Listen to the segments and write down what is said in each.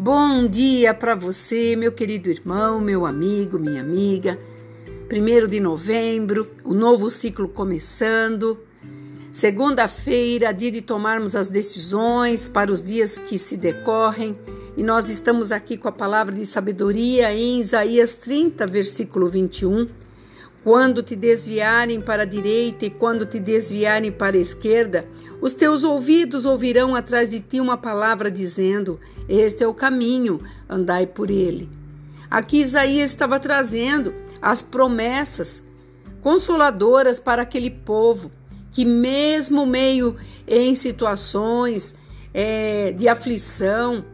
Bom dia para você, meu querido irmão, meu amigo, minha amiga. Primeiro de novembro, o novo ciclo começando. Segunda-feira, dia de tomarmos as decisões para os dias que se decorrem. E nós estamos aqui com a palavra de sabedoria em Isaías 30, versículo 21. Quando te desviarem para a direita e quando te desviarem para a esquerda, os teus ouvidos ouvirão atrás de ti uma palavra dizendo: Este é o caminho, andai por ele. Aqui Isaías estava trazendo as promessas consoladoras para aquele povo que, mesmo meio em situações é, de aflição,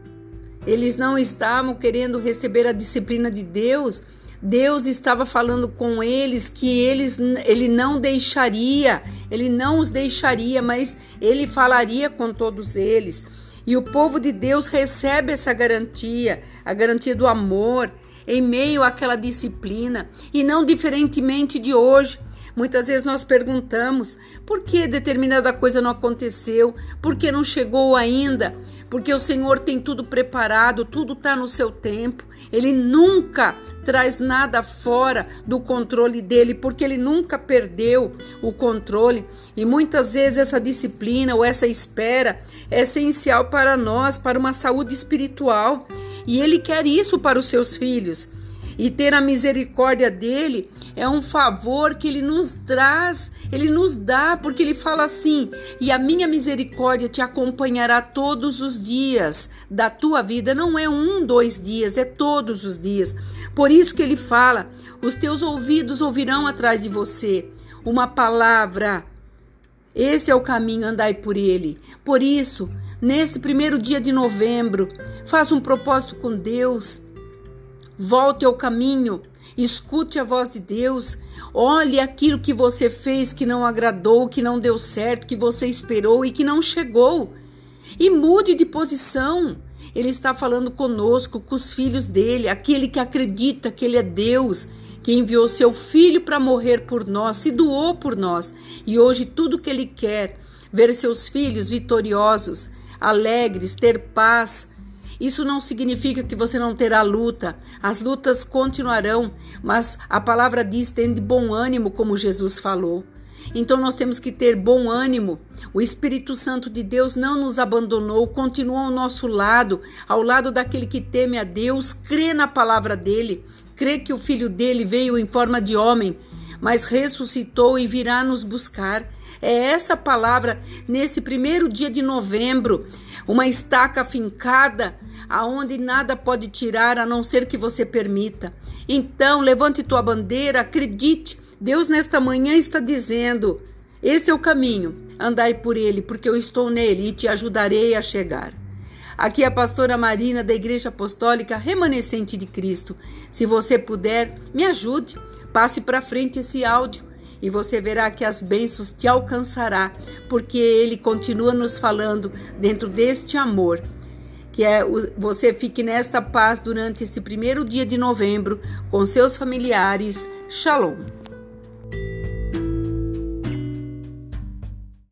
eles não estavam querendo receber a disciplina de Deus Deus estava falando com eles que eles, ele não deixaria, ele não os deixaria, mas ele falaria com todos eles. E o povo de Deus recebe essa garantia, a garantia do amor, em meio àquela disciplina, e não diferentemente de hoje. Muitas vezes nós perguntamos por que determinada coisa não aconteceu, por que não chegou ainda, porque o Senhor tem tudo preparado, tudo está no seu tempo. Ele nunca traz nada fora do controle dele, porque ele nunca perdeu o controle. E muitas vezes essa disciplina ou essa espera é essencial para nós, para uma saúde espiritual. E ele quer isso para os seus filhos. E ter a misericórdia dele é um favor que ele nos traz, ele nos dá, porque ele fala assim: e a minha misericórdia te acompanhará todos os dias da tua vida. Não é um, dois dias, é todos os dias. Por isso que ele fala: os teus ouvidos ouvirão atrás de você uma palavra. Esse é o caminho, andai por ele. Por isso, neste primeiro dia de novembro, faça um propósito com Deus. Volte ao caminho Escute a voz de Deus. Olhe aquilo que você fez que não agradou, que não deu certo, que você esperou e que não chegou. E mude de posição. Ele está falando conosco, com os filhos dele, aquele que acredita que ele é Deus, que enviou seu filho para morrer por nós, se doou por nós. E hoje tudo que ele quer, ver seus filhos vitoriosos, alegres, ter paz, isso não significa que você não terá luta. As lutas continuarão, mas a palavra diz: tende bom ânimo, como Jesus falou. Então nós temos que ter bom ânimo. O Espírito Santo de Deus não nos abandonou, continua ao nosso lado, ao lado daquele que teme a Deus, crê na palavra dele, crê que o filho dele veio em forma de homem, mas ressuscitou e virá nos buscar. É essa palavra nesse primeiro dia de novembro, uma estaca fincada aonde nada pode tirar a não ser que você permita. Então, levante tua bandeira, acredite. Deus nesta manhã está dizendo: Este é o caminho, andai por ele, porque eu estou nele e te ajudarei a chegar. Aqui é a pastora Marina da Igreja Apostólica Remanescente de Cristo. Se você puder, me ajude, passe para frente esse áudio e você verá que as bênçãos te alcançará, porque ele continua nos falando dentro deste amor que é você fique nesta paz durante esse primeiro dia de novembro com seus familiares. Shalom.